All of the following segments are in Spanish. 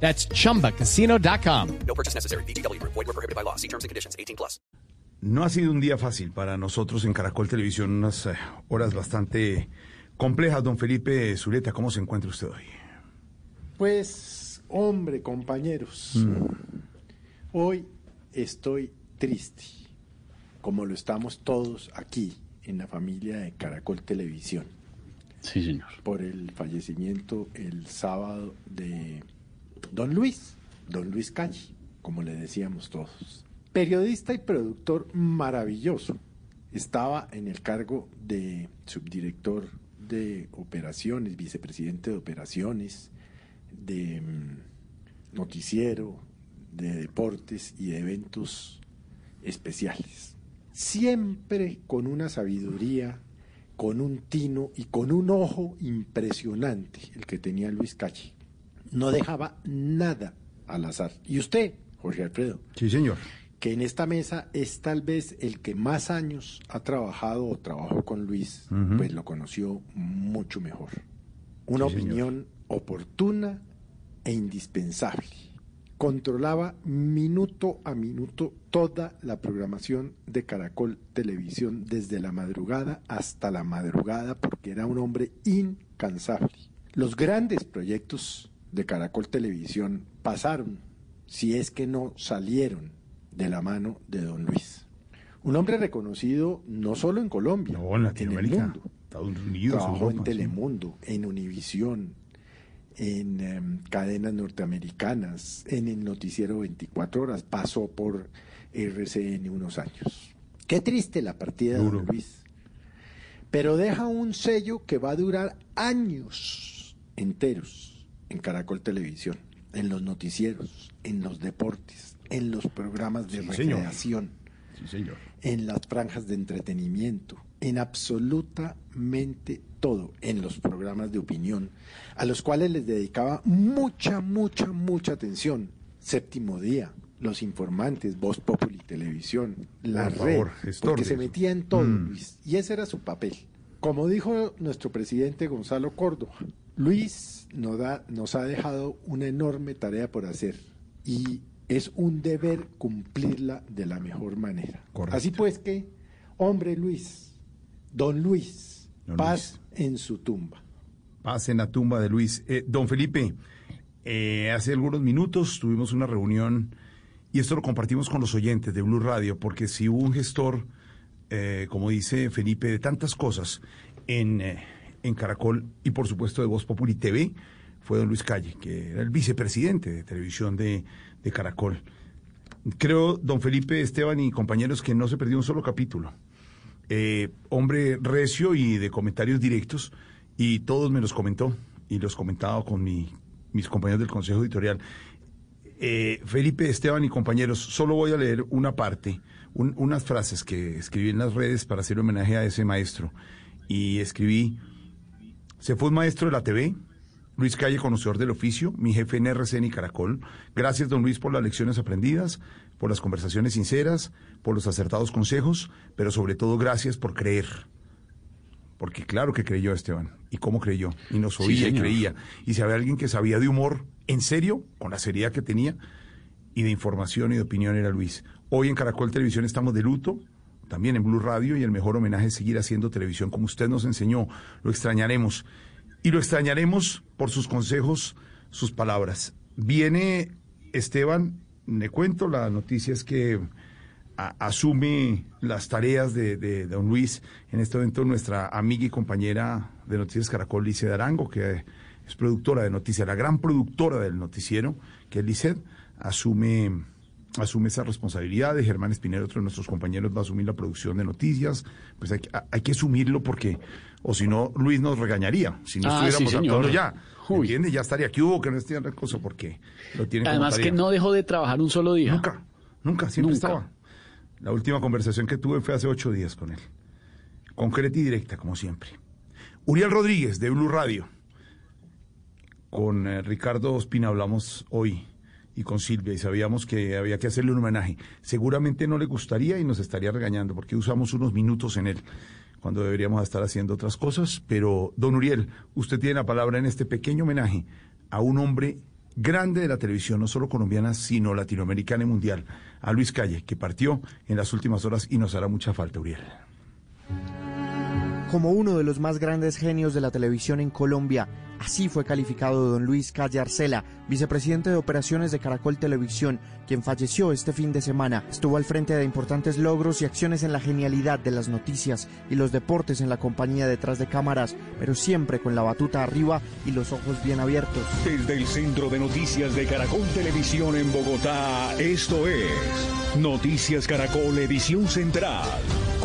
That's chumbacasino.com. No purchase necessary. BGW. Void were prohibited by law. See terms and conditions. 18 plus. No ha sido un día fácil para nosotros en Caracol Televisión, unas eh, horas bastante complejas. Don Felipe Zuleta, ¿cómo se encuentra usted hoy? Pues, hombre, compañeros, hoy estoy triste, como lo estamos todos aquí en la familia de Caracol Televisión, Sí, señor. por el fallecimiento el sábado de don Luis, don Luis Calle, como le decíamos todos. Periodista y productor maravilloso. Estaba en el cargo de subdirector de operaciones, vicepresidente de operaciones, de mm, noticiero, de deportes y de eventos especiales. Siempre con una sabiduría, con un tino y con un ojo impresionante, el que tenía Luis Calle. No dejaba nada al azar. Y usted, Jorge Alfredo, Sí, señor. que en esta mesa es tal vez el que más años ha trabajado o trabajó con Luis, pues lo conoció mucho mejor. Una Sí, señor. opinión oportuna e indispensable. Controlaba minuto a minuto toda la programación de Caracol Televisión desde la madrugada hasta la madrugada porque era un hombre incansable. Los grandes proyectos de Caracol Televisión pasaron, si es que no salieron, de la mano de don Luis. Un hombre reconocido no solo en Colombia, No, en Latinoamérica, el mundo. Estados Unidos, Trabajó Europa, en sí. Telemundo, en Univisión, en em, cadenas norteamericanas, en el noticiero 24 horas, pasó por RCN unos años. Qué triste la partida de don Luis. Pero deja un sello que va a durar años enteros en Caracol Televisión, en los noticieros, en los deportes, en los programas de Sí, señor. recreación Sí, señor. en las franjas de entretenimiento, en absolutamente todo, en los programas de opinión, a los cuales les dedicaba mucha, mucha, mucha atención. Séptimo día, los informantes, Voz Populi Televisión, la Por red, favor, porque se metía en todo, Mm. Luis, y ese era su papel. Como dijo nuestro presidente Gonzalo Córdoba, Luis nos, da, nos ha dejado una enorme tarea por hacer y es un deber cumplirla de la mejor manera. Correcto. Así pues que, hombre Luis, don Luis, Don paz en su tumba. Paz en la tumba de Luis. Eh, don Felipe, eh, hace algunos minutos tuvimos una reunión y esto lo compartimos con los oyentes de Blue Radio, porque si hubo un gestor, eh, como dice Felipe, de tantas cosas en, en Caracol y por supuesto de Voz Populi TV, fue don Luis Calle, que era el vicepresidente de televisión de, de Caracol. Creo, don Felipe, Esteban y compañeros, que no se perdió un solo capítulo. Eh, hombre recio y de comentarios directos, y todos me los comentó, y los comentaba con mi- mis compañeros del Consejo Editorial. Eh, Felipe, Esteban y compañeros, solo voy a leer una parte, un- unas frases que escribí en las redes para hacer homenaje a ese maestro. Y escribí, se fue un maestro de la TV, Luis Calle, conocedor del oficio, mi jefe en RCN y Caracol. Gracias, don Luis, por las lecciones aprendidas, por las conversaciones sinceras, por los acertados consejos, pero sobre todo gracias por creer. Porque claro que creyó Esteban. ¿Y cómo creyó? Y nos Sí, oía y creía. Y si había alguien que sabía de humor, en serio, con la seriedad que tenía, y de información y de opinión era Luis. Hoy en Caracol Televisión estamos de luto, también en Blue Radio, y el mejor homenaje es seguir haciendo televisión como usted nos enseñó. Lo extrañaremos. Y lo extrañaremos por sus consejos, sus palabras. Viene Esteban, le cuento, la noticia es que asume las tareas de, de don Luis en este momento nuestra amiga y compañera de Noticias Caracol, Lice Arango, que es productora de noticias, la gran productora del noticiero, que es Licet, asume, asume esa responsabilidad de Germán Espinero, otro de nuestros compañeros, va a asumir la producción de noticias. Pues hay, que- hay que asumirlo porque, o si no, Luis nos regañaría, si no Ah, sí, estuviéramos señor. actuando ya. Uy. ¿Entiende? Ya estaría aquí, hubo que no esté en cosa porque lo tiene como Además que no dejó de trabajar un solo día. Nunca, nunca, siempre Nunca. estaba. La última conversación que tuve fue hace ocho días con él. Concreta y directa, como siempre. Uriel Rodríguez, de Blue Radio. Con eh, Ricardo Ospina hablamos hoy y con Silvia y sabíamos que había que hacerle un homenaje. Seguramente no le gustaría y nos estaría regañando porque usamos unos minutos en él cuando deberíamos estar haciendo otras cosas. Pero, don Uriel, usted tiene la palabra en este pequeño homenaje a un hombre grande de la televisión, no solo colombiana, sino latinoamericana y mundial, a Luis Calle, que partió en las últimas horas y nos hará mucha falta, Uriel. Como uno de los más grandes genios de la televisión en Colombia, Así fue calificado don Luis Calle Arcela, vicepresidente de operaciones de Caracol Televisión, quien falleció este fin de semana. Estuvo al frente de importantes logros y acciones en la genialidad de las noticias y los deportes en la compañía detrás de cámaras, pero siempre con la batuta arriba y los ojos bien abiertos. Desde el Centro de Noticias de Caracol Televisión en Bogotá, esto es Noticias Caracol Edición Central.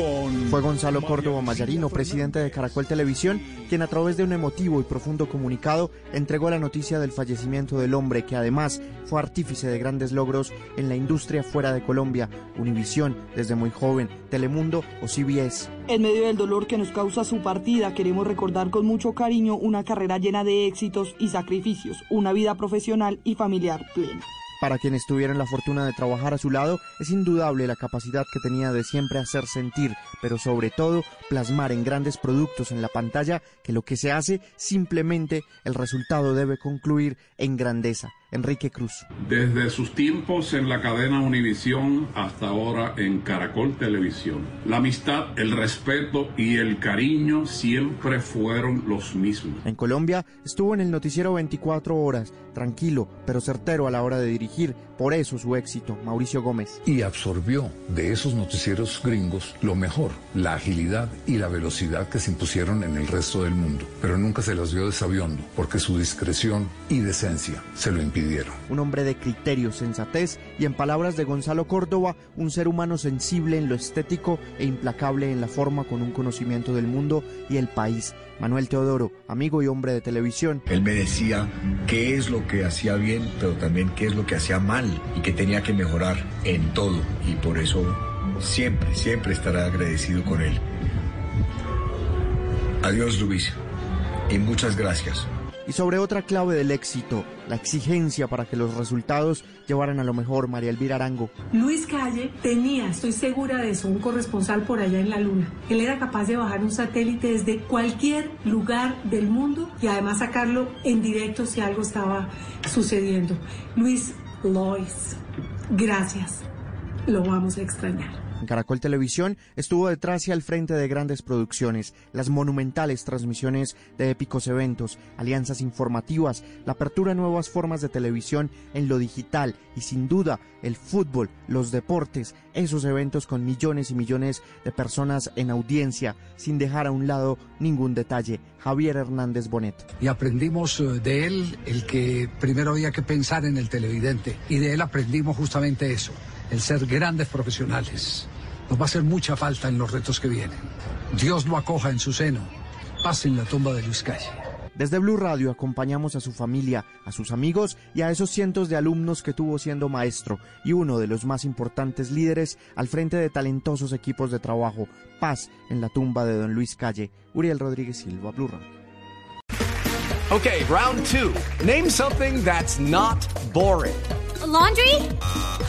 Con Fue Gonzalo Córdoba Mayarino, presidente de Caracol Televisión, quien a través de un emotivo y profundo comunicado entregó la noticia del fallecimiento del hombre que además fue artífice de grandes logros en la industria fuera de Colombia, Univisión desde muy joven, Telemundo o CBS. En medio del dolor que nos causa su partida, queremos recordar con mucho cariño una carrera llena de éxitos y sacrificios, una vida profesional y familiar plena. Para quienes tuvieron la fortuna de trabajar a su lado, es indudable la capacidad que tenía de siempre hacer sentir, pero sobre todo plasmar en grandes productos en la pantalla que lo que se hace simplemente el resultado debe concluir en grandeza. Enrique Cruz. Desde sus tiempos en la cadena Univisión hasta ahora en Caracol Televisión, la amistad, el respeto y el cariño siempre fueron los mismos. En Colombia estuvo en el noticiero 24 horas, tranquilo, pero certero a la hora de dirigir, por eso su éxito, Mauricio Gómez. Y absorbió de esos noticieros gringos lo mejor, la agilidad y la velocidad que se impusieron en el resto del mundo, pero nunca se las vio desaviondo, porque su discreción y decencia se lo impidieron. Un hombre de criterio, sensatez y en palabras de Gonzalo Córdoba, un ser humano sensible en lo estético e implacable en la forma con un conocimiento del mundo y el país. Manuel Teodoro, amigo y hombre de televisión. Él me decía qué es lo que hacía bien, pero también qué es lo que hacía mal y que tenía que mejorar en todo. Y por eso siempre, siempre estará agradecido con él. Adiós, Luis. Y muchas gracias y sobre otra clave del éxito, la exigencia para que los resultados llevaran a lo mejor María Elvira Arango. Luis Calle tenía, estoy segura de eso, un corresponsal por allá en la Luna. Él era capaz de bajar un satélite desde cualquier lugar del mundo y además sacarlo en directo si algo estaba sucediendo. Luis Lois, gracias. Lo vamos a extrañar. En Caracol Televisión estuvo detrás y al frente de grandes producciones, las monumentales transmisiones de épicos eventos, alianzas informativas, la apertura a nuevas formas de televisión en lo digital y sin duda el fútbol, los deportes, esos eventos con millones y millones de personas en audiencia, sin dejar a un lado ningún detalle. Javier Hernández Bonet. Y aprendimos eh, de él el que primero había que pensar en el televidente y de él aprendimos justamente eso el ser grandes profesionales. Nos va a hacer mucha falta en los retos que vienen. Dios lo acoja en su seno. Paz en la tumba de Luis Calle. Desde Blue Radio acompañamos a su familia, a sus amigos y a esos cientos de alumnos que tuvo siendo maestro y uno de los más importantes líderes al frente de talentosos equipos de trabajo. Paz en la tumba de don Luis Calle. Uriel Rodríguez Silva, Blue Radio. Okay, round two. Name something that's not boring. laundry?